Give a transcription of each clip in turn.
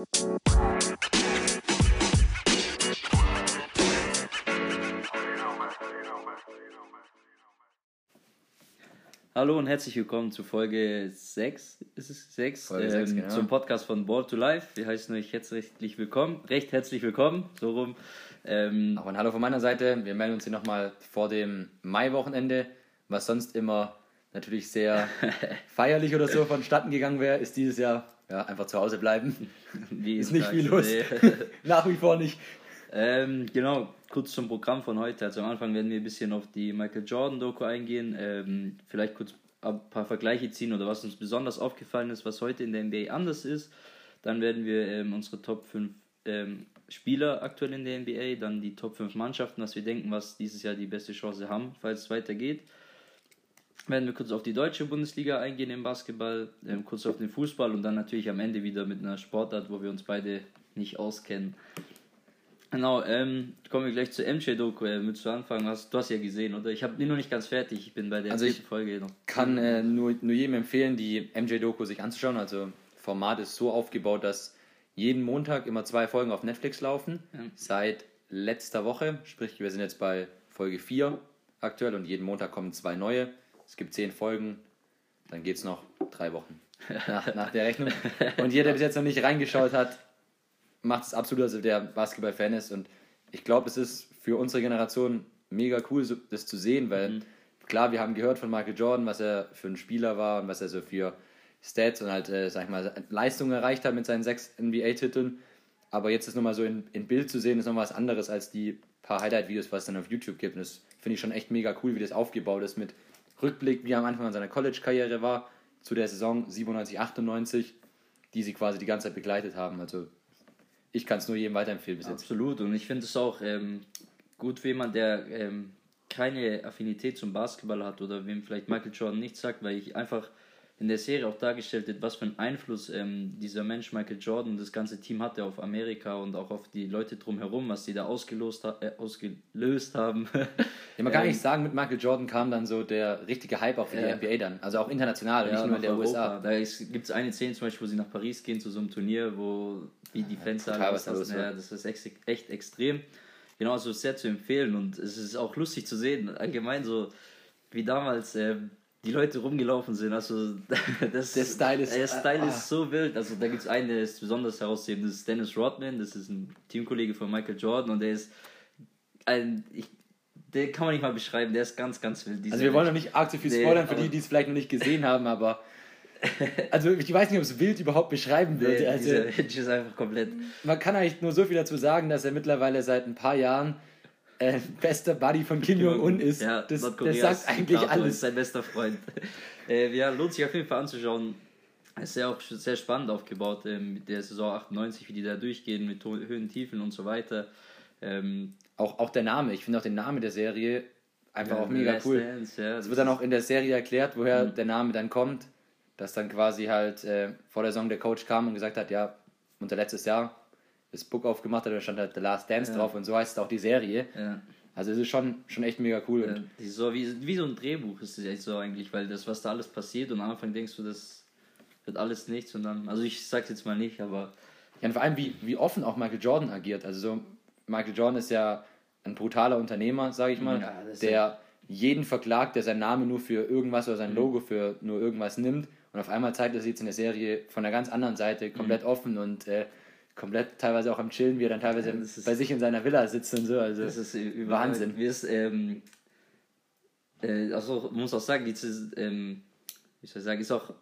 Hallo und herzlich willkommen zu Folge 6. Ist es 6? Folge ähm, 6 genau. Zum Podcast von Ball to Life. Wir heißen euch herzlich willkommen. Recht herzlich willkommen. So rum. Ähm, Auch ein Hallo von meiner Seite. Wir melden uns hier nochmal vor dem Mai-Wochenende, was sonst immer natürlich sehr feierlich oder so vonstatten gegangen wäre, ist dieses Jahr ja, einfach zu Hause bleiben. Wie ist nicht viel los. Nach wie vor nicht. Ähm, genau, kurz zum Programm von heute. Also am Anfang werden wir ein bisschen auf die Michael Jordan-Doku eingehen, ähm, vielleicht kurz ein paar Vergleiche ziehen oder was uns besonders aufgefallen ist, was heute in der NBA anders ist. Dann werden wir ähm, unsere Top 5 ähm, Spieler aktuell in der NBA, dann die Top 5 Mannschaften, was wir denken, was dieses Jahr die beste Chance haben, falls es weitergeht. Werden wir kurz auf die deutsche Bundesliga eingehen im Basketball, ähm, kurz auf den Fußball und dann natürlich am Ende wieder mit einer Sportart, wo wir uns beide nicht auskennen. Genau, ähm, kommen wir gleich zur MJ-Doku. Äh, mit zu anfangen? Hast, du hast ja gesehen, oder? Ich habe die noch nicht ganz fertig. Ich bin bei der also ich Folge noch. kann äh, nur, nur jedem empfehlen, die MJ-Doku sich anzuschauen. Also Format ist so aufgebaut, dass jeden Montag immer zwei Folgen auf Netflix laufen. Ja. Seit letzter Woche, sprich wir sind jetzt bei Folge 4 aktuell und jeden Montag kommen zwei neue. Es gibt zehn Folgen, dann geht es noch drei Wochen nach, nach der Rechnung. Und jeder, der bis jetzt noch nicht reingeschaut hat, macht es absolut, also der Basketball-Fan ist. Und ich glaube, es ist für unsere Generation mega cool, das zu sehen, weil mhm. klar, wir haben gehört von Michael Jordan, was er für ein Spieler war und was er so für Stats und halt, äh, sag ich mal, Leistungen erreicht hat mit seinen sechs NBA-Titeln. Aber jetzt ist nochmal so in, in Bild zu sehen, ist nochmal was anderes als die paar Highlight-Videos, was es dann auf YouTube gibt. Und das finde ich schon echt mega cool, wie das aufgebaut ist mit Rückblick, wie er am Anfang seiner College-Karriere war, zu der Saison 97, 98, die sie quasi die ganze Zeit begleitet haben. Also ich kann es nur jedem weiterempfehlen bis jetzt. Absolut. Und ich finde es auch ähm, gut für jemanden, der ähm, keine Affinität zum Basketball hat oder wem vielleicht Michael Jordan nichts sagt, weil ich einfach in der Serie auch dargestellt wird, was für einen Einfluss ähm, dieser Mensch Michael Jordan und das ganze Team hatte auf Amerika und auch auf die Leute drumherum, was sie da ausgelost ha äh, ausgelöst haben. ja, man kann ähm, nicht sagen, mit Michael Jordan kam dann so der richtige Hype auch für die NBA dann, also auch international, ja, nicht nur in der Europa. USA. Da gibt es eine Szene zum Beispiel, wo sie nach Paris gehen zu so einem Turnier, wo wie die Fenster ja, was ja, das ist echt, echt extrem. Genau, also sehr zu empfehlen und es ist auch lustig zu sehen, allgemein so wie damals. Ähm, die Leute rumgelaufen sind. Also das, der Style ist, der Style ah. ist so wild. Also da gibt es einen, der ist besonders heraushebend. Das ist Dennis Rodman. Das ist ein Teamkollege von Michael Jordan und der ist ein, ich, der kann man nicht mal beschreiben. Der ist ganz, ganz wild. Also wir wollen noch nicht arg zu viel spoilern nee, für die, die es vielleicht noch nicht gesehen haben, aber also ich weiß nicht, ob es wild überhaupt beschreiben würde. Nee, also, ist einfach komplett. Man kann eigentlich nur so viel dazu sagen, dass er mittlerweile seit ein paar Jahren äh, bester Buddy von Kim Jong-un ist. Ja, das, das sagt eigentlich alles. Ist sein bester Freund. äh, ja, lohnt sich auf jeden Fall anzuschauen. Es ist ja auch sehr spannend aufgebaut äh, mit der Saison 98, wie die da durchgehen, mit Höhen, Tiefen und so weiter. Ähm, auch, auch der Name, ich finde auch den Namen der Serie einfach ja, auch mega cool. Dance, ja, es wird dann auch in der Serie erklärt, woher mhm. der Name dann kommt. Dass dann quasi halt äh, vor der Saison der Coach kam und gesagt hat, ja, unter letztes Jahr das Book aufgemacht hat, da stand halt The Last Dance ja. drauf und so heißt es auch die Serie. Ja. Also es ist schon, schon echt mega cool. Ja, so wie, wie so ein Drehbuch ist es echt so eigentlich, weil das, was da alles passiert und am Anfang denkst du, das wird alles nichts und dann, also ich sag's jetzt mal nicht, aber... Ja, und vor allem, wie, wie offen auch Michael Jordan agiert. Also so, Michael Jordan ist ja ein brutaler Unternehmer, sage ich mal, ja, der jeden verklagt, der seinen Namen nur für irgendwas oder sein mhm. Logo für nur irgendwas nimmt. Und auf einmal zeigt er sich jetzt in der Serie von einer ganz anderen Seite komplett mhm. offen und äh, komplett teilweise auch am Chillen, wie er dann teilweise ja, bei sich in seiner Villa sitzt und so. Also das ist Wahnsinn. Wie es, ähm, äh, also muss auch sagen, die, ähm, wie soll ich sagen, ist auch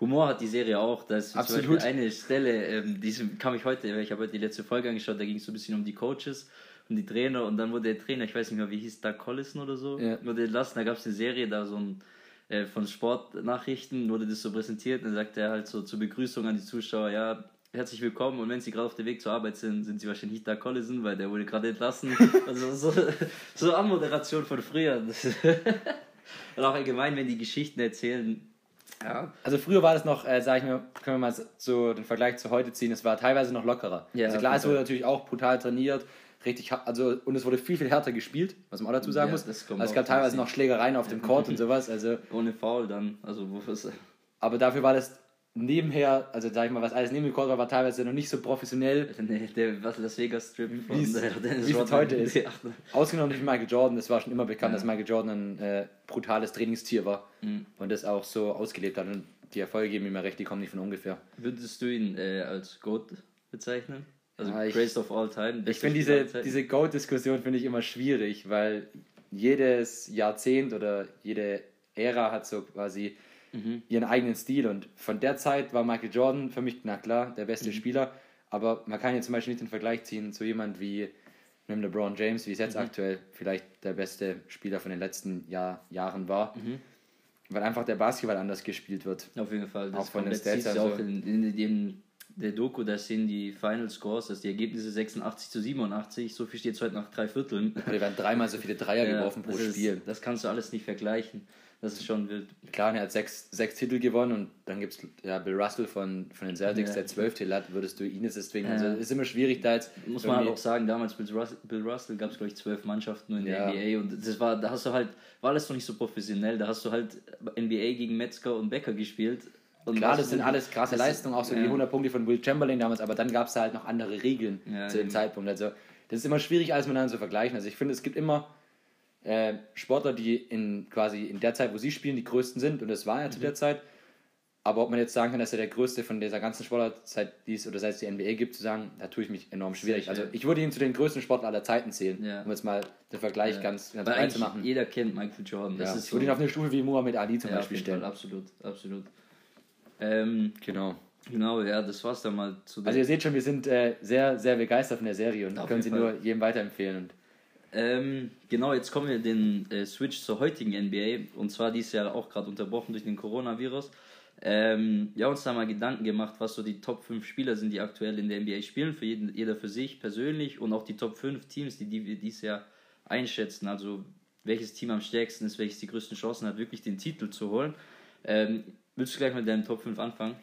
Humor hat die Serie auch. Da ist Absolut. eine Stelle, ähm, die kam ich heute, ich habe heute die letzte Folge angeschaut, da ging es so ein bisschen um die Coaches und die Trainer und dann wurde der Trainer, ich weiß nicht mehr, wie hieß Doug Collison oder so, ja. wurde entlassen, da gab es eine Serie, da so ein äh, von Sportnachrichten wurde das so präsentiert und dann sagt er halt so zur Begrüßung an die Zuschauer, ja, herzlich willkommen und wenn Sie gerade auf dem Weg zur Arbeit sind, sind Sie wahrscheinlich nicht da Collison, weil der wurde gerade entlassen. Also so, so Anmoderation von früher. und auch allgemein, wenn die Geschichten erzählen. Ja. Also früher war das noch, äh, sag ich mal, können wir mal so den Vergleich zu heute ziehen, es war teilweise noch lockerer. Ja, also klar, es wurde natürlich auch brutal trainiert, richtig also und es wurde viel, viel härter gespielt, was man auch dazu sagen ja, muss. Also es gab teilweise noch Schlägereien auf dem Court und sowas. Also, Ohne Foul dann, also wofür Aber dafür war das nebenher, also sag ich mal, was alles neben dem Court war, war teilweise noch nicht so professionell. Nee, der was Las Vegas Strip wie es heute ist. Ausgenommen durch Michael Jordan, es war schon immer bekannt, ja. dass Michael Jordan ein äh, brutales Trainingstier war mhm. und das auch so ausgelebt hat. Und die Erfolge geben ihm ja recht, die kommen nicht von ungefähr. Würdest du ihn äh, als GOAT bezeichnen? Also ja, Greatest of All Time? Ich finde diese, diese GOAT-Diskussion finde ich immer schwierig, weil jedes Jahrzehnt oder jede Ära hat so quasi mhm. ihren eigenen Stil. Und von der Zeit war Michael Jordan für mich, na klar, der beste mhm. Spieler. Aber man kann jetzt zum Beispiel nicht den Vergleich ziehen zu jemand wie einem LeBron James, wie es jetzt mhm. aktuell vielleicht der beste Spieler von den letzten Jahr, Jahren war. Mhm. Weil einfach der Basketball anders gespielt wird. Auf jeden Fall. Das auch von den Stats. Also auch in, in, in der Doku, da sind die Final Scores, dass die Ergebnisse 86 zu 87, so viel steht es heute nach drei Vierteln. Die werden dreimal so viele Dreier ja, geworfen pro Spiel. Ist, das kannst du alles nicht vergleichen. Das ist schon wild. Klar, er hat sechs, sechs Titel gewonnen und dann gibt es ja, Bill Russell von, von den Celtics, ja. der zwölf Titel hat, würdest du ihn jetzt deswegen. Ja. Also ist immer schwierig da jetzt. Muss man halt auch sagen, damals Bill Russell, Bill Russell gab es, glaube ich, zwölf Mannschaften nur in der NBA und das war, da hast du halt, war alles noch nicht so professionell. Da hast du halt NBA gegen Metzger und Becker gespielt. Und Klar, das sind alles krasse Leistungen, auch so ja. die 100 Punkte von Will Chamberlain damals, aber dann gab es halt noch andere Regeln zu dem eben. Zeitpunkt. Also das ist immer schwierig, alles miteinander zu vergleichen. Also ich finde, es gibt immer äh, Sportler, die in quasi in der Zeit, wo sie spielen, die größten sind, und das war er mhm. zu der Zeit. Aber ob man jetzt sagen kann, dass er der größte von dieser ganzen Sportler seit dies oder seit es die NBA gibt, zu sagen, da tue ich mich enorm schwierig. Also ich würde ihn zu den größten Sportlern aller Zeiten zählen, ja. um jetzt mal den Vergleich ja. ganz, ganz Weil zu machen. Jeder kennt Michael Jordan. Ja. ich so würde ihn auf eine Stufe wie Muhammad Ali zum ja, Beispiel stellen. Fall, absolut, absolut. Ähm, genau. Genau, ja, das war's dann mal zu Also ihr seht schon, wir sind äh, sehr, sehr begeistert von der Serie und können sie Fall. nur jedem weiterempfehlen. Und ähm, genau, jetzt kommen wir den äh, Switch zur heutigen NBA und zwar dieses Jahr auch gerade unterbrochen durch den Coronavirus. Ähm, ja, uns da mal Gedanken gemacht, was so die Top 5 Spieler sind, die aktuell in der NBA spielen, für jeden, jeder für sich persönlich und auch die Top 5 Teams, die, die wir dieses Jahr einschätzen. Also welches Team am stärksten ist, welches die größten Chancen hat, wirklich den Titel zu holen. Ähm, willst du gleich mit deinen Top 5 anfangen?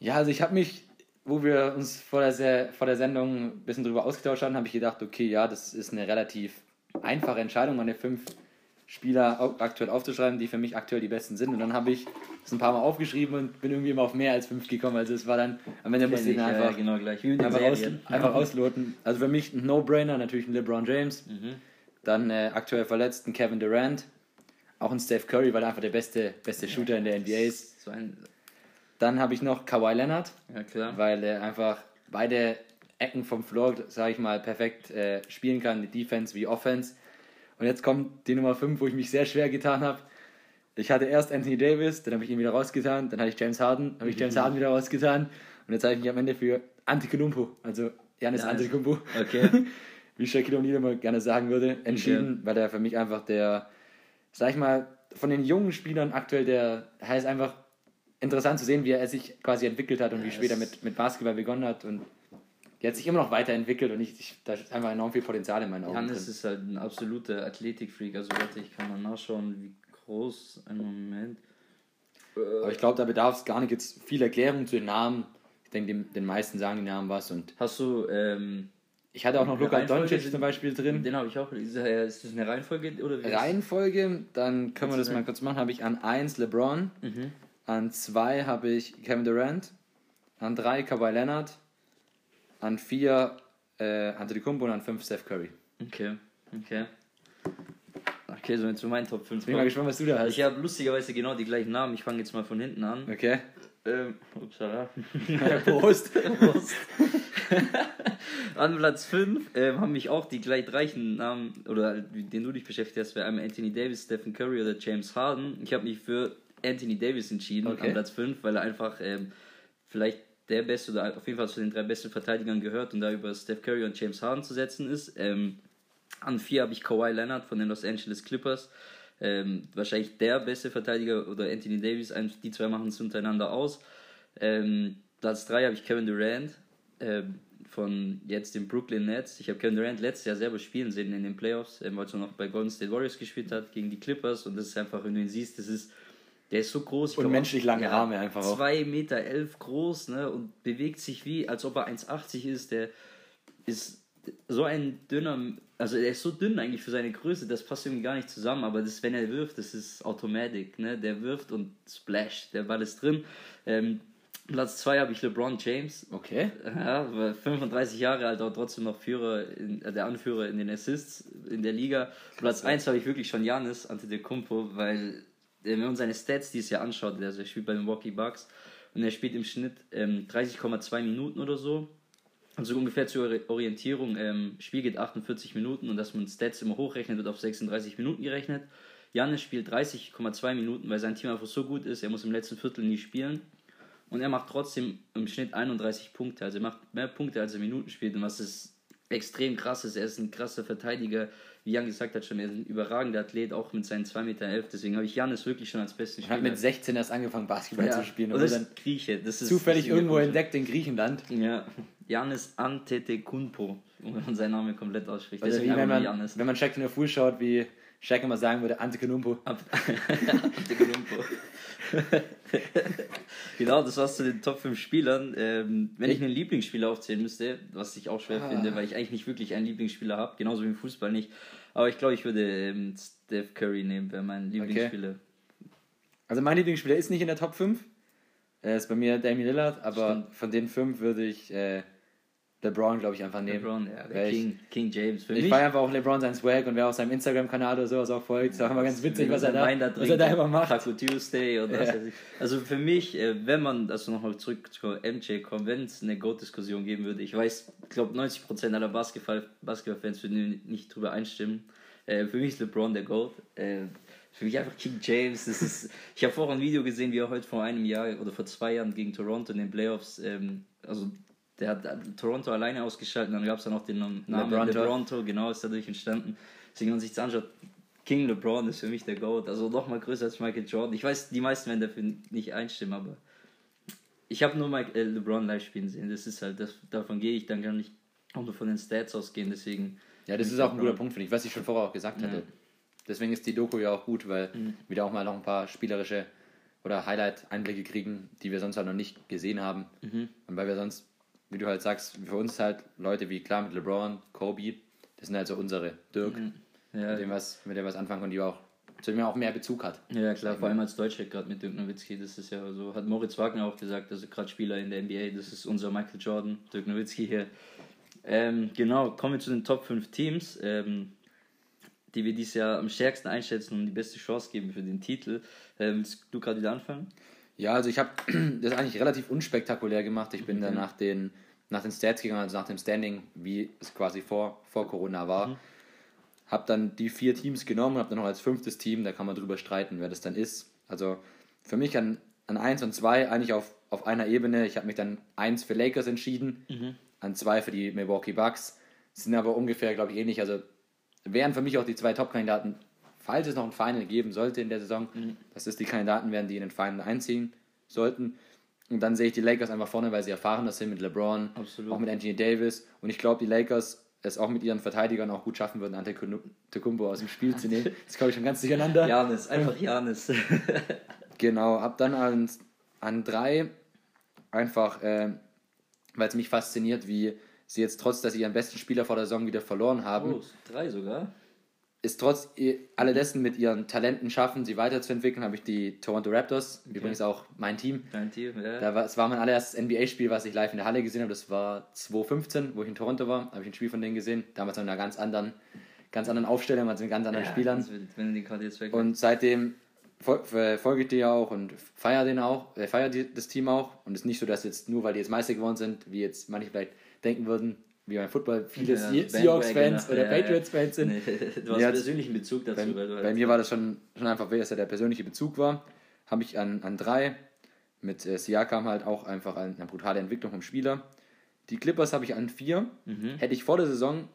Ja, also ich habe mich wo wir uns vor der, vor der Sendung ein bisschen drüber ausgetauscht haben, habe ich gedacht, okay, ja, das ist eine relativ einfache Entscheidung, meine fünf Spieler aktuell aufzuschreiben, die für mich aktuell die besten sind. Und dann habe ich das ein paar Mal aufgeschrieben und bin irgendwie immer auf mehr als fünf gekommen. Also es war dann, am Ende musste ich einfach, ja, genau einfach, aus, einfach ausloten. Also für mich ein No-Brainer, natürlich ein LeBron James. Mhm. Dann äh, aktuell verletzt ein Kevin Durant. Auch ein Steph Curry, weil er einfach der beste, beste Shooter in der NBA ist. So ein dann habe ich noch Kawhi Leonard, ja, weil er einfach beide Ecken vom Floor, sage ich mal, perfekt äh, spielen kann, die Defense wie Offense. Und jetzt kommt die Nummer 5, wo ich mich sehr schwer getan habe. Ich hatte erst Anthony Davis, dann habe ich ihn wieder rausgetan, dann hatte ich James Harden, habe ich James Harden wieder rausgetan und jetzt habe ich mich am Ende für Antetokounmpo, also Janis ja, Antetokounmpo, okay. wie Shaquille O'Neal immer gerne sagen würde, entschieden, okay. weil er für mich einfach der, sag ich mal, von den jungen Spielern aktuell der, er ist einfach interessant zu sehen, wie er sich quasi entwickelt hat und ja, wie später mit, mit Basketball begonnen hat und er hat sich immer noch weiterentwickelt und ich, ich, da ist einfach enorm viel Potenzial in meinen Augen. Hannes drin. ist halt ein absoluter Athletikfreak, also warte, ich kann mal nachschauen, wie groß, ein Moment. Aber ich glaube, da bedarf es gar nicht jetzt viel Erklärung zu den Namen. Ich denke, den, den meisten sagen die Namen was und. Hast du, ähm, ich hatte auch noch Luka Doncic zum Beispiel drin. Den habe ich auch. Ist das eine Reihenfolge? Oder wie Reihenfolge, dann können wir das mal kurz machen. Habe ich an 1 LeBron, mhm. An zwei habe ich Kevin Durant. An drei Kawhi Leonard. An vier äh, Antetokounmpo und an fünf Steph Curry. Okay, okay. Okay, so jetzt zu meinen Top 5. Bin mal gespannt, was du da hast. Ich habe lustigerweise genau die gleichen Namen. Ich fange jetzt mal von hinten an. Okay. Ähm, upsala. Prost. Prost. an Platz 5 ähm, haben mich auch die gleich gleichen Namen, oder den du dich beschäftigt hast, wäre einmal Anthony Davis, Stephen Curry oder James Harden. Ich habe mich für Anthony Davis entschieden okay. an Platz 5, weil er einfach ähm, vielleicht der beste oder auf jeden Fall zu den drei besten Verteidigern gehört und da über Steph Curry und James Harden zu setzen ist. Ähm, an 4 habe ich Kawhi Leonard von den Los Angeles Clippers. Ähm, wahrscheinlich der beste Verteidiger oder Anthony Davis, die zwei machen es untereinander aus. Ähm, Platz 3 habe ich Kevin Durant ähm, von jetzt den Brooklyn Nets. Ich habe Kevin Durant letztes Jahr selber spielen sehen in den Playoffs, ähm, weil er noch bei Golden State Warriors gespielt hat gegen die Clippers und das ist einfach, wenn du ihn siehst, das ist der ist so groß. und menschlich lange ja, Arme einfach auch. 2,11 Meter elf groß ne, und bewegt sich wie, als ob er 1,80 ist. Der ist so ein dünner, also er ist so dünn eigentlich für seine Größe, das passt irgendwie gar nicht zusammen, aber das, wenn er wirft, das ist Automatic. Ne? Der wirft und splash, der Ball ist drin. Ähm, Platz 2 habe ich LeBron James. Okay. Ja, 35 Jahre alt, aber trotzdem noch Führer, in, äh, der Anführer in den Assists in der Liga. Platz 1 habe ich wirklich schon Janis Antetokounmpo, weil wenn man seine Stats dieses Jahr anschaut, also er spielt bei den Milwaukee Bucks und er spielt im Schnitt ähm, 30,2 Minuten oder so. Also ungefähr zur Orientierung, ähm, Spiel geht 48 Minuten und dass man Stats immer hochrechnet, wird auf 36 Minuten gerechnet. Janis spielt 30,2 Minuten, weil sein Team einfach so gut ist, er muss im letzten Viertel nie spielen. Und er macht trotzdem im Schnitt 31 Punkte. Also er macht mehr Punkte, als er Minuten spielt. Und was ist extrem krass ist, er ist ein krasser Verteidiger. Wie Jan gesagt hat schon, er ist ein überragender Athlet, auch mit seinen 2,11 Meter. Deswegen habe ich Janis wirklich schon als besten Spieler. Er hat mit 16 erst angefangen, Basketball ja. zu spielen. Und das ist Grieche. Das ist zufällig irgendwo entdeckt in Griechenland. Ja, Janis Antetokounmpo, wenn man seinen Namen komplett ausspricht. Also wie wenn man, wenn man Shaq in der Full schaut, wie Shaq immer sagen würde, Antetokounmpo. Antetokounmpo. genau, das war's zu den Top 5 Spielern. Ähm, wenn ich einen Lieblingsspieler aufzählen müsste, was ich auch schwer ah. finde, weil ich eigentlich nicht wirklich einen Lieblingsspieler habe, genauso wie im Fußball nicht. Aber ich glaube, ich würde ähm, Steph Curry nehmen, wäre mein Lieblingsspieler. Okay. Also mein Lieblingsspieler ist nicht in der Top 5. Er ist bei mir Damian Lillard, aber Stimmt. von den fünf würde ich äh, LeBron, glaube ich, einfach nehmen. LeBron, ja, der King, King James. Für ich feiere einfach auch LeBron sein Swag und wer auf seinem Instagram-Kanal oder sowas auch folgt, ist auch immer ganz witzig, was er da, da was er da immer macht. Taco Tuesday oder ja. Also für mich, äh, wenn man, also nochmal zurück zu MJ kommt, wenn es eine Goat-Diskussion geben würde, ich weiß, ich glaube 90% aller Basketball-Fans Basketball würden nicht drüber einstimmen. Äh, für mich ist LeBron der Goat. Äh, für mich einfach King James. Das ist, ich habe vorher ein Video gesehen, wie er heute vor einem Jahr oder vor zwei Jahren gegen Toronto in den Playoffs, ähm, also der hat Toronto alleine ausgeschaltet, dann gab es ja noch den Namen LeBronto. LeBronto, genau, ist dadurch entstanden. Deswegen, wenn man sich das anschaut, King LeBron ist für mich der GOAT, also noch mal größer als Michael Jordan. Ich weiß, die meisten werden dafür nicht einstimmen, aber ich habe nur Mike, äh, LeBron live spielen sehen. Das ist halt, das, davon gehe ich, dann kann ich auch nur von den Stats ausgehen, deswegen. Ja, das ist auch ein guter Punkt, finde ich, was ich schon vorher auch gesagt hatte. Ja. Deswegen ist die Doku ja auch gut, weil mhm. wir da auch mal noch ein paar spielerische oder Highlight-Einblicke kriegen, die wir sonst halt noch nicht gesehen haben. Mhm. Und weil wir sonst wie du halt sagst, für uns halt Leute wie klar mit LeBron, Kobe, das sind halt so unsere Dirk, mhm. ja. mit dem was, mit dem was anfangen und die auch zu dem auch mehr Bezug hat. Ja klar, vor allem als Deutscher gerade mit Dirk Nowitzki, das ist ja so, hat Moritz Wagner auch gesagt, also gerade Spieler in der NBA, das ist unser Michael Jordan, Dirk Nowitzki hier. Ähm, genau, kommen wir zu den Top 5 Teams, ähm, die wir dieses Jahr am stärksten einschätzen und die beste Chance geben für den Titel. Ähm, willst du gerade wieder anfangen? Ja, also ich habe das eigentlich relativ unspektakulär gemacht. Ich bin mhm. dann nach den, nach den Stats gegangen, also nach dem Standing, wie es quasi vor, vor Corona war. Mhm. Habe dann die vier Teams genommen, habe dann noch als fünftes Team, da kann man drüber streiten, wer das dann ist. Also für mich an, an 1 und 2 eigentlich auf, auf einer Ebene. Ich habe mich dann 1 für Lakers entschieden, mhm. an 2 für die Milwaukee Bucks. Sind aber ungefähr, glaube ich, ähnlich. Also wären für mich auch die zwei Top-Kandidaten falls es noch ein Final geben sollte in der Saison, mhm. dass es die Kandidaten werden, die in den Final einziehen sollten. Und dann sehe ich die Lakers einfach vorne, weil sie erfahrener sind mit LeBron, Absolut. auch mit Anthony Davis. Und ich glaube, die Lakers es auch mit ihren Verteidigern auch gut schaffen würden, Ante Antetokounmpo aus dem Spiel zu nehmen. Das glaube ich schon ganz durcheinander. Janis, einfach Janis. genau, ab dann an, an drei einfach, äh, weil es mich fasziniert, wie sie jetzt trotz, dass sie ihren besten Spieler vor der Saison wieder verloren haben. Oh, drei sogar? Es trotz alledessen mit ihren Talenten schaffen, sie weiterzuentwickeln, habe ich die Toronto Raptors, okay. übrigens auch mein Team. Dein Team, ja. Da war, es war mein allererstes NBA-Spiel, was ich live in der Halle gesehen habe. Das war 2015, wo ich in Toronto war, habe ich ein Spiel von denen gesehen. Damals mit einer ganz anderen, ganz anderen Aufstellung, also mit ganz anderen ja, Spielern. Weg und seitdem folge ich dir auch und feiere den auch, äh, feiere das Team auch. Und es ist nicht so, dass jetzt nur, weil die jetzt Meister geworden sind, wie jetzt manche vielleicht denken würden, wie beim Football viele ja, Seahawks-Fans oder Patriots-Fans sind. Nee, du hast ja, persönlichen Bezug dazu. Bei, bei mir war das schon, schon einfach, dass der persönliche Bezug war. Habe ich an, an drei. Mit äh, Siakam halt auch einfach eine, eine brutale Entwicklung vom Spieler. Die Clippers habe ich an vier. Mhm. Hätte ich vor der Saison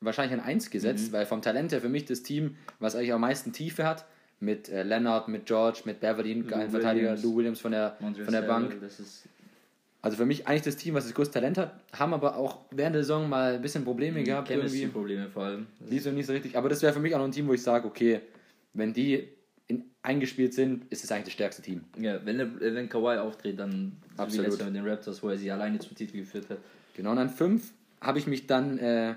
wahrscheinlich an eins gesetzt, mhm. weil vom Talent her für mich das Team, was eigentlich am meisten Tiefe hat, mit äh, Leonard, mit George, mit Beverly, ein Verteidiger, Lou Williams von der, von der Bank. Das ist also für mich eigentlich das Team, was das größte Talent hat, haben aber auch während der Saison mal ein bisschen Probleme gehabt. Irgendwie Probleme vor allem. Nicht so, nicht so richtig. Aber das wäre für mich auch noch ein Team, wo ich sage, okay, wenn die in, eingespielt sind, ist es eigentlich das stärkste Team. Ja, wenn, wenn Kawhi auftritt, dann Absolut. wie letztes Mal mit den Raptors, wo er sie alleine zum Titel geführt hat. Genau, und an fünf habe ich mich dann, äh,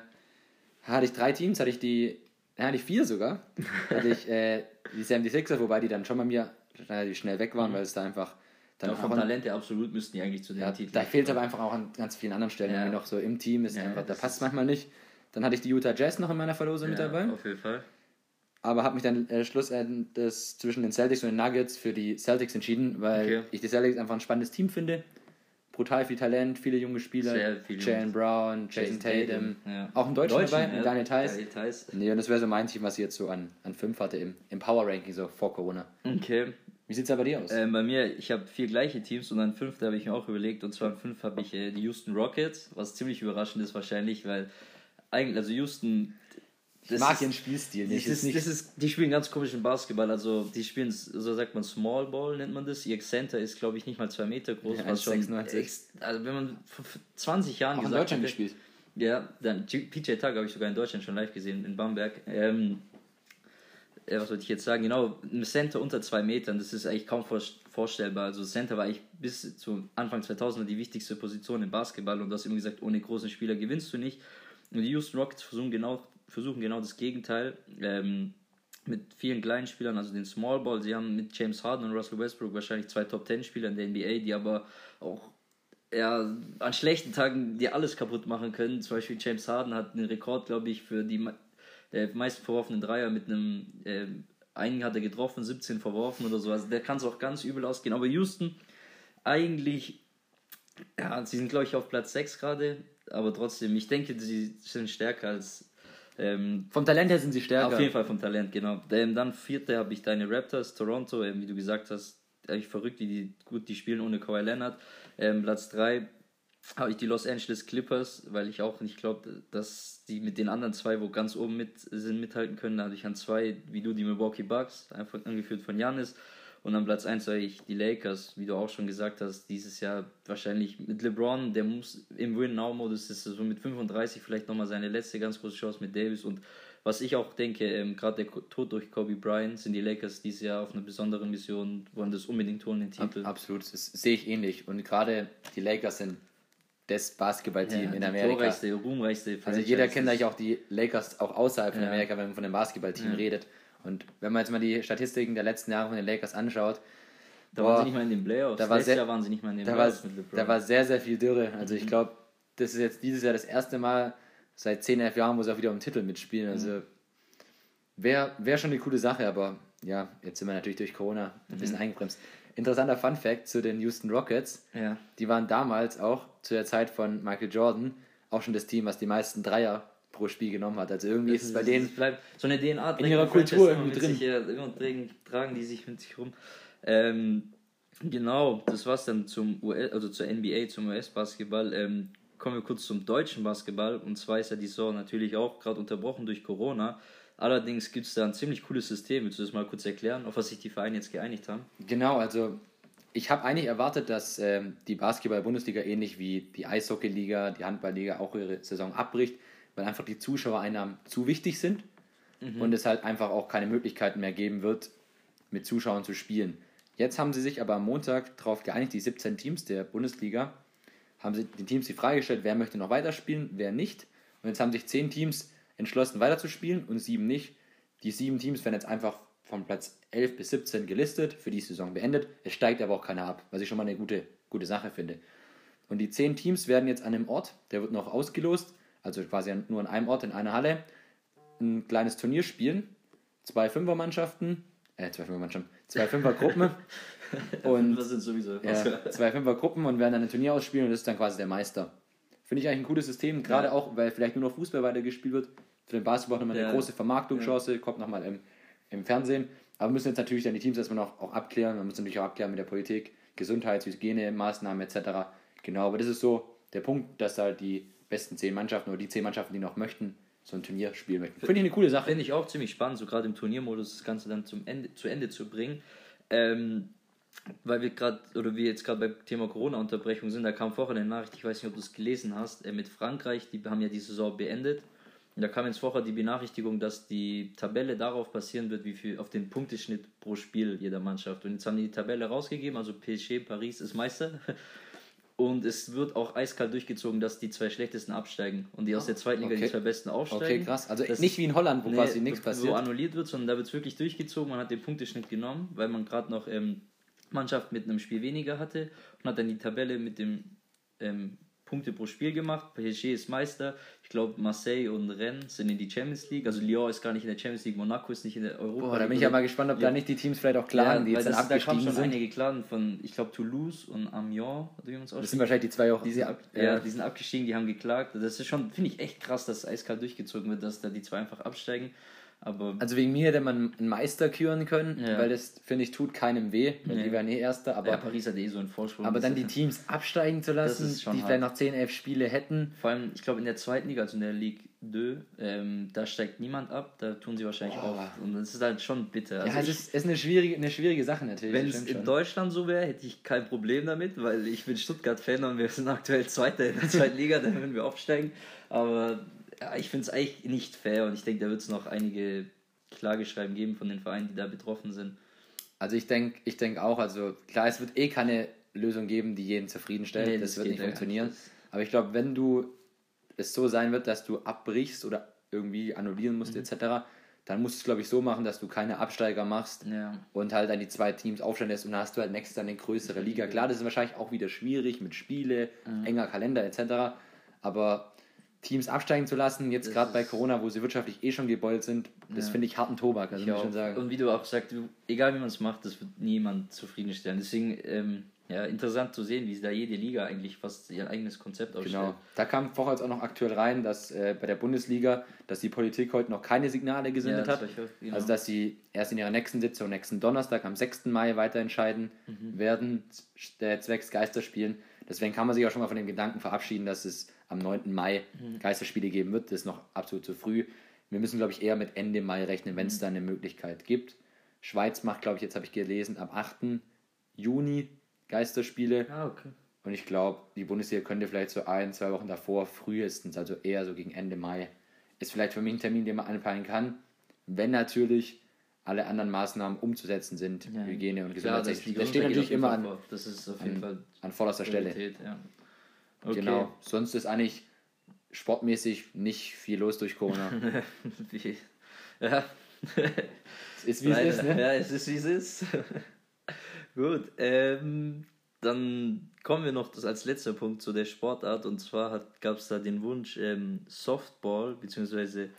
hatte ich drei Teams, hatte ich die, hatte ich vier sogar. hatte ich äh, die 76ers, wobei die dann schon bei mir relativ schnell weg waren, mhm. weil es da einfach Dann ja, vom auch an- Talent her absolut müssten die eigentlich zu den Ja, Titeln. da fehlt es aber einfach auch an ganz vielen anderen Stellen. Ja. Noch so im Team ist Ja, einfach, da passt ist- manchmal nicht. Dann hatte ich die Utah Jazz noch in meiner Verlosung mit ja, dabei. Auf jeden Fall. aber habe mich dann äh, schlussendlich zwischen den Celtics und den Nuggets für die Celtics entschieden, weil Okay. ich die Celtics einfach ein spannendes Team finde. Brutal viel Talent, viele junge Spieler. Viele Jalen Brown, Jason Tatum. Ja. Auch ein Deutscher dabei, ja. Daniel Theiss. Daniel Theiss. Nee, und das wäre so mein Team, was ich jetzt so an, an 5 hatte im, im Power Ranking, so vor Corona. Okay. Wie sieht es bei dir aus? Ähm, bei mir, ich habe vier gleiche Teams und an fünfte habe ich mir auch überlegt. Und zwar an fünf habe ich äh, die Houston Rockets, was ziemlich überraschend ist wahrscheinlich, weil eigentlich, also Houston. ich mag ihren Spielstil Das nicht. ist, nicht das ist, die spielen ganz komischen Basketball. Also, die spielen, so sagt man, Small Ball nennt man das. Ihr Center ist, glaube ich, nicht mal zwei Meter groß. Ja, was schon 1,96. ex- Also, wenn man vor 20 Jahren auch in gesagt Deutschland hätte- gespielt. ja, dann PJ Tag habe ich sogar in Deutschland schon live gesehen, in Bamberg. Ähm, ja, was wollte ich jetzt sagen? Genau, ein Center unter zwei Metern, das ist eigentlich kaum vor, vorstellbar. Also Center war eigentlich bis zu Anfang 2000 die wichtigste Position im Basketball und du hast immer gesagt, ohne großen Spieler gewinnst du nicht. Und die Houston Rockets versuchen genau, versuchen genau das Gegenteil. Ähm, mit vielen kleinen Spielern, also den Small Ball. Sie haben mit James Harden und Russell Westbrook wahrscheinlich zwei Top 10 Spieler in der NBA, die aber auch ja, an schlechten Tagen dir alles kaputt machen können. Zum Beispiel James Harden hat einen Rekord, glaube ich, für die der meisten verworfenen Dreier mit einem, ähm, einen hat er getroffen, 17 verworfen oder so. Also der kann es auch ganz übel ausgehen. Aber Houston, eigentlich, ja, sie sind, glaube ich, auf Platz 6 gerade, aber trotzdem, ich denke, sie sind stärker als. Ähm, Vom Talent her sind sie stärker. auf jeden Fall vom Talent, genau. Ähm, dann vierte habe ich deine Raptors, Toronto, ähm, wie du gesagt hast, eigentlich verrückt, wie die gut die spielen ohne Kawhi Leonard. Ähm, Platz drei habe ich die Los Angeles Clippers, weil ich auch nicht glaube, dass die mit den anderen zwei, wo ganz oben mit sind, mithalten können. Da hatte ich an zwei, wie du, die Milwaukee Bucks, einfach angeführt von Janis. Und an Platz 1 habe ich die Lakers, wie du auch schon gesagt hast, dieses Jahr wahrscheinlich mit LeBron, der muss im Win-Now-Modus, ist so mit 35 vielleicht nochmal seine letzte ganz große Chance mit Davis. Und was ich auch denke, ähm, gerade der Tod durch Kobe Bryant, sind die Lakers dieses Jahr auf einer besonderen Mission, wollen das unbedingt holen, den Titel. Ab, absolut, das sehe ich ähnlich. Und gerade die Lakers sind das Basketballteam Ja, in Amerika. Glorreichste, ruhmreichste Also Franchise. jeder kennt eigentlich auch die Lakers auch außerhalb von Ja. Amerika, wenn man von dem Basketballteam Ja. redet. Und wenn man jetzt mal die Statistiken der letzten Jahre von den Lakers anschaut, Da waren boah, sie nicht mal in den Playoffs. da war Letztes sehr- Jahr waren sie nicht mal in den da war, Playoffs mit LeBron. da war sehr, sehr viel Dürre. Mhm. Also ich glaube, das ist jetzt dieses Jahr das erste Mal seit 10, 11 Jahren, wo sie auch wieder um den Titel mitspielen. Also Mhm. wäre wär schon eine coole Sache, aber ja, jetzt sind wir natürlich durch Corona ein Mhm. bisschen eingebremst. Interessanter Fun Fact zu den Houston Rockets. ja. Die waren damals auch zu der Zeit von Michael Jordan auch schon das Team, was die meisten Dreier pro Spiel genommen hat. Also irgendwie ist es bei Das- denen das bleibt so eine DNA in ihrer Kultur irgendwie drin. Sich, tragen, tragen die sich mit sich rum. Ähm, genau, das war's dann zum US, also zur NBA, zum US-Basketball. Ähm, kommen wir kurz zum deutschen Basketball. Und zwar ist ja die Saison natürlich auch gerade unterbrochen durch Corona. Allerdings gibt es da ein ziemlich cooles System. Willst du das mal kurz erklären, auf was sich die Vereine jetzt geeinigt haben? Genau, also ich habe eigentlich erwartet, dass ähm, die Basketball-Bundesliga ähnlich wie die Eishockey-Liga, die Handball-Liga auch ihre Saison abbricht, weil einfach die Zuschauereinnahmen zu wichtig sind und es halt einfach auch keine Möglichkeiten mehr geben wird, mit Zuschauern zu spielen. Jetzt haben sie sich aber am Montag darauf geeinigt, die 17 Teams der Bundesliga haben sie den Teams die Frage gestellt, wer möchte noch weiterspielen, wer nicht. Und jetzt haben sich 10 Teams entschlossen, weiterzuspielen und 7 nicht. Die 7 Teams werden jetzt einfach von Platz 11 bis 17 gelistet, für die Saison beendet. Es steigt aber auch keiner ab, was ich schon mal eine gute, gute Sache finde. Und die 10 Teams werden jetzt an einem Ort, der wird noch ausgelost, also quasi nur an einem Ort in einer Halle, ein kleines Turnier spielen. Zwei Fünfermannschaften, äh, zwei Fünfermannschaften, zwei Fünfergruppen. und das sind sowieso. ja, zwei Fünfergruppen und werden dann ein Turnier ausspielen und das ist dann quasi der Meister. Finde ich eigentlich ein cooles System, gerade Ja. auch, weil vielleicht nur noch Fußball weitergespielt wird. Für den Basketball nochmal eine Ja. große Vermarktungschance, kommt nochmal im, im Fernsehen. Aber wir müssen jetzt natürlich dann die Teams erstmal noch auch abklären. Man muss natürlich auch abklären mit der Politik, Gesundheits-, Hygiene, Maßnahmen etc. Genau, aber das ist so der Punkt, dass halt die besten zehn Mannschaften oder die zehn Mannschaften, die noch möchten, so ein Turnier spielen möchten. Finde ich eine coole Sache. Finde ich auch ziemlich spannend, so gerade im Turniermodus das Ganze dann zum Ende, zu Ende zu bringen. Ähm, weil wir gerade, oder wir jetzt gerade beim Thema Corona-Unterbrechung sind, da kam vorher eine Nachricht, ich weiß nicht, ob du es gelesen hast, äh, mit Frankreich, die haben ja die Saison beendet. Und da kam jetzt vorher die Benachrichtigung, dass die Tabelle darauf basieren wird, wie viel auf den Punkteschnitt pro Spiel jeder Mannschaft. Und jetzt haben die die Tabelle rausgegeben, also PSG, Paris ist Meister. Und es wird auch eiskalt durchgezogen, dass die zwei schlechtesten absteigen und die aus der zweiten Liga okay. die zwei besten aufsteigen. Okay, krass. Also Das- nicht wie in Holland, wo Nee, quasi nichts wo passiert. annulliert wird, sondern da wird es wirklich durchgezogen. Man hat den Punkteschnitt genommen, weil man gerade noch ähm, Mannschaft mit einem Spiel weniger hatte und hat dann die Tabelle mit dem ähm, Punkte pro Spiel gemacht. PSG ist Meister. Ich glaube, Marseille und Rennes sind in die Champions League. Also Lyon ist gar nicht in der Champions League, Monaco ist nicht in der Europa Boah, da bin ich ja mal gespannt, ob ja. da nicht die Teams vielleicht auch klagen, ja, die jetzt das, Da kamen schon sind. einige klagen von, ich glaube, Toulouse und Amiens, Das sind wahrscheinlich die zwei auch. Die sind, ab, ja. ja, die sind abgestiegen, die haben geklagt. Das ist schon, finde ich, echt krass, dass eiskalt durchgezogen wird, dass da die zwei einfach absteigen. Aber also wegen mir hätte man einen Meister küren können, ja. weil das, finde ich, tut keinem weh, weil nee. die wären eh Erster. Aber, ja, Paris hat eh so einen Vorsprung. Aber dann die Teams absteigen zu lassen, die hart. vielleicht noch 10, 11 Spiele hätten. Vor allem, ich glaube, in der zweiten Liga, also in der Ligue 2, ähm, da steigt niemand ab, da tun sie wahrscheinlich oh. auch. Und das ist halt schon bitter. Also ja, es ist, ist eine, schwierige, eine schwierige Sache natürlich. Wenn es in Deutschland so wäre, hätte ich kein Problem damit, weil ich bin Stuttgart-Fan und wir sind aktuell Zweiter in der zweiten Liga, da würden wir aufsteigen. Aber ja, ich finde es eigentlich nicht fair und ich denke, da wird es noch einige Klageschreiben geben von den Vereinen, die da betroffen sind. Also ich denke ich denk auch, also klar, es wird eh keine Lösung geben, die jeden zufriedenstellt. Nee, das, das wird nicht funktionieren. Nicht. Aber ich glaube, wenn du es so sein wird, dass du abbrichst oder irgendwie annullieren musst, mhm. etc., dann musst du es, glaube ich, so machen, dass du keine Absteiger machst ja. und halt dann die zwei Teams aufstellen lässt und dann hast du halt nächstes dann eine größere Liga. Klar, das ist wahrscheinlich auch wieder schwierig mit Spiele, mhm. enger Kalender etc., aber Teams absteigen zu lassen, jetzt gerade bei Corona, wo sie wirtschaftlich eh schon gebeult sind, das ja. finde ich harten Tobak. Also ich muss schon sagen. Und wie du auch sagst, egal wie man es macht, das wird niemand zufriedenstellen. Deswegen, ähm, ja, interessant zu sehen, wie da jede Liga eigentlich fast ihr eigenes Konzept aufstellt. Genau. Da kam vorher auch noch aktuell rein, dass äh, bei der Bundesliga, dass die Politik heute noch keine Signale gesendet ja, hat. Genau. Also, dass sie erst in ihrer nächsten Sitzung, nächsten Donnerstag, am 6. Mai weiterentscheiden mhm. werden, der zwecks Geisterspielen. Deswegen kann man sich auch schon mal von dem Gedanken verabschieden, dass es am 9. Mai mhm. Geisterspiele geben wird. Das ist noch absolut zu früh. Wir müssen, glaube ich, eher mit Ende Mai rechnen, wenn es mhm. da eine Möglichkeit gibt. Schweiz macht, glaube ich, jetzt habe ich gelesen, am 8. Juni Geisterspiele. Ah, okay. Und ich glaube, die Bundesliga könnte vielleicht so ein, zwei Wochen davor, frühestens, also eher so gegen Ende Mai, ist vielleicht für mich ein Termin, den man anpeilen kann. Wenn natürlich alle anderen Maßnahmen umzusetzen sind, ja. Hygiene und Gesundheit. Das, das steht natürlich immer an, das ist auf jeden an, Fall an vorderster Stelle. Ja. Okay. Genau. Sonst ist eigentlich sportmäßig nicht viel los durch Corona. ja. es ist wie es ist, ne? Ja, es ist wie es ist. Gut, ähm, dann kommen wir noch das als letzter Punkt zu der Sportart und zwar gab es da den Wunsch ähm, Softball bzw.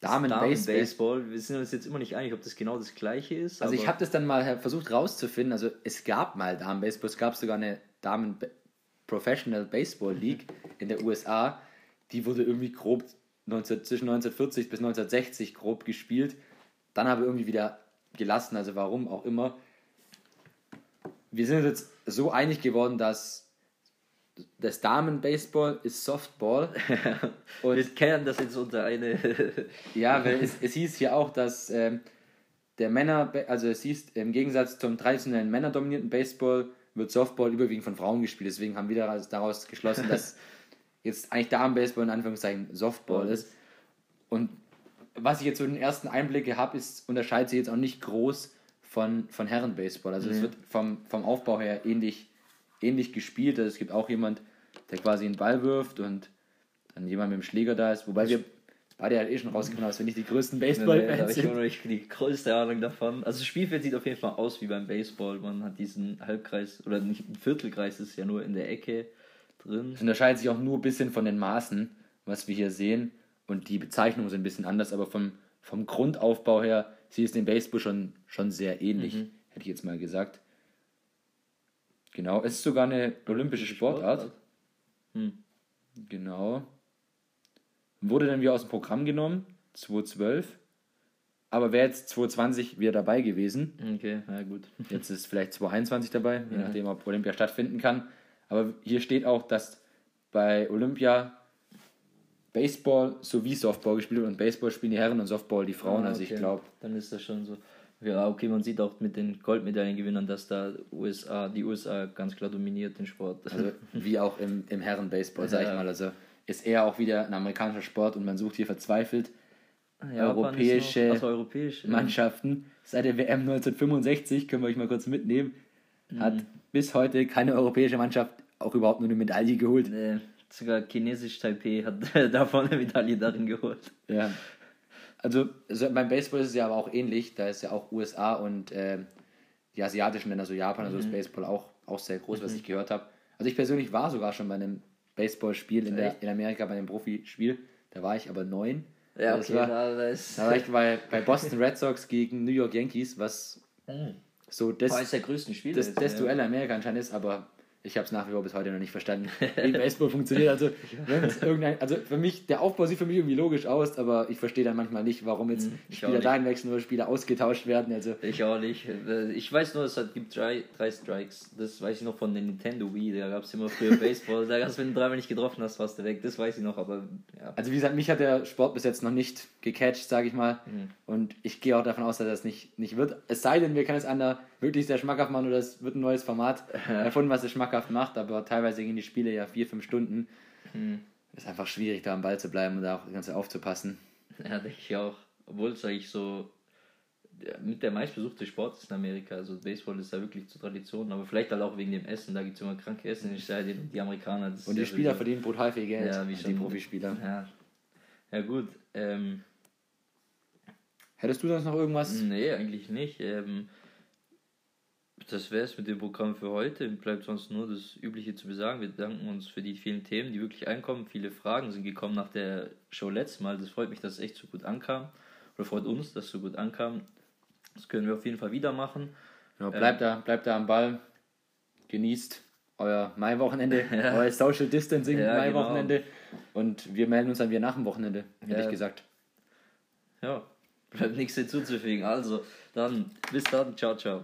Damen, Damen Baseball. Baseball. Wir sind uns jetzt immer nicht einig, ob das genau das gleiche ist. Also ich habe das dann mal versucht rauszufinden. Also es gab mal Damen Baseball, es gab sogar eine Damen Professional Baseball League in der USA, die wurde irgendwie grob 19, zwischen 1940 bis 1960 grob gespielt, dann aber irgendwie wieder gelassen, also warum auch immer. Wir sind jetzt so einig geworden, dass das Damen-Baseball ist Softball. Und wir kennen das jetzt unter eine. ja, weil es, es hieß hier auch, dass ähm, der Männer, also es hieß im Gegensatz zum traditionellen männerdominierten Baseball, wird Softball überwiegend von Frauen gespielt. Deswegen haben wir daraus geschlossen, dass jetzt eigentlich Damenbaseball in Anführungszeichen Softball ist. Und was ich jetzt so den ersten Einblicke habe, ist, unterscheidet sich jetzt auch nicht groß von, von Herrenbaseball. Also mhm. es wird vom, vom Aufbau her ähnlich, ähnlich gespielt. Also es gibt auch jemand, der quasi einen Ball wirft und dann jemand mit dem Schläger da ist. Wobei wir Beide hat eh schon rausgefunden, dass wir nicht die größten Baseball-Fans sind. Ich habe die größte Ahnung davon. Also das Spielfeld sieht auf jeden Fall aus wie beim Baseball. Man hat diesen Halbkreis, oder nicht ein Viertelkreis ist ja nur in der Ecke drin. Es unterscheidet sich auch nur ein bisschen von den Maßen, was wir hier sehen. Und die Bezeichnungen sind ein bisschen anders, aber vom, vom Grundaufbau her sieht es dem Baseball schon, schon sehr ähnlich, mhm. hätte ich jetzt mal gesagt. Genau, es ist sogar eine olympische Sportart. Sportart. Hm. Genau. Wurde dann wieder aus dem Programm genommen, 2012. Aber wäre jetzt 2020 wieder dabei gewesen. Okay, na gut. Jetzt ist vielleicht 2021 dabei, je ja. nachdem, ob Olympia stattfinden kann. Aber hier steht auch, dass bei Olympia Baseball sowie Softball gespielt wird und Baseball spielen die Herren und Softball die Frauen. Ah, okay. Also ich glaube. Dann ist das schon so. Ja, okay, man sieht auch mit den Goldmedaillengewinnern, dass da USA, die USA ganz klar dominiert den Sport. Also wie auch im, im Herren-Baseball, sag ich mal. Also ist eher auch wieder ein amerikanischer Sport und man sucht hier verzweifelt ja, europäische, noch, europäische Mannschaften. Seit der WM 1965, können wir euch mal kurz mitnehmen, mhm. hat bis heute keine europäische Mannschaft auch überhaupt nur eine Medaille geholt. Nee, sogar chinesisch Taipei hat davon eine Medaille darin geholt. Ja. Also, also beim Baseball ist es ja aber auch ähnlich. Da ist ja auch USA und äh, die asiatischen Länder, so Japan, also mhm. ist Baseball auch, auch sehr groß, mhm. was ich gehört habe. Also ich persönlich war sogar schon bei einem Baseballspiel in, in Amerika, bei einem Profispiel. Da war ich aber neun. Ja, okay, das war, da, war ich bei, bei Boston Red Sox gegen New York Yankees, was mhm. so das, der größten Spiele das, das Duell in Amerika anscheinend ist, aber ich habe es nach wie vor bis heute noch nicht verstanden, wie Baseball funktioniert. Also, irgendein, also für mich, der Aufbau sieht für mich irgendwie logisch aus, aber ich verstehe dann manchmal nicht, warum jetzt hm, ich Spieler dahin wechseln oder Spieler ausgetauscht werden. Also. Ich auch nicht. Ich weiß nur, es gibt drei, drei Strikes. Das weiß ich noch von der Nintendo Wii. Da gab es immer früher Baseball. da gab es, wenn du dreimal nicht getroffen hast, warst du weg. Das weiß ich noch, aber ja. Also wie gesagt, mich hat der Sport bis jetzt noch nicht gecatcht, sage ich mal. Mhm. Und ich gehe auch davon aus, dass das nicht, nicht wird. Es sei denn, wir können es an der wirklich sehr schmackhaft machen oder es wird ein neues Format erfunden, was es schmackhaft macht, aber teilweise gehen die Spiele ja vier, fünf Stunden. Hm. Ist einfach schwierig, da am Ball zu bleiben und da auch das Ganze aufzupassen. Ja, denke ich auch. Obwohl es eigentlich so mit der meistbesuchte Sport ist in Amerika. Also Baseball ist da wirklich zur Tradition, aber vielleicht halt auch wegen dem Essen. Da gibt es immer kranke Essen. Ich sage, die, die Amerikaner. und die Spieler verdienen brutal viel Geld. Ja, wie schon. Die Profispieler. Ja, ja gut. Ähm, Hättest du sonst noch irgendwas? Nee, eigentlich nicht. Ähm, das wäre es mit dem Programm für heute. Bleibt sonst nur das Übliche zu besagen. Wir danken uns für die vielen Themen, die wirklich einkommen. Viele Fragen sind gekommen nach der Show letztes Mal. Das freut mich, dass es echt so gut ankam. Oder freut uns, dass es so gut ankam. Das können wir auf jeden Fall wieder machen. Genau, bleibt, ähm, da, bleibt da am Ball. Genießt euer Mai-Wochenende, ja. euer Social Distancing ja, Mai-Wochenende. Genau. Und wir melden uns dann wieder nach dem Wochenende, hätte ja. ich gesagt. Ja, bleibt nichts hinzuzufügen. Also, dann bis dann. Ciao, ciao.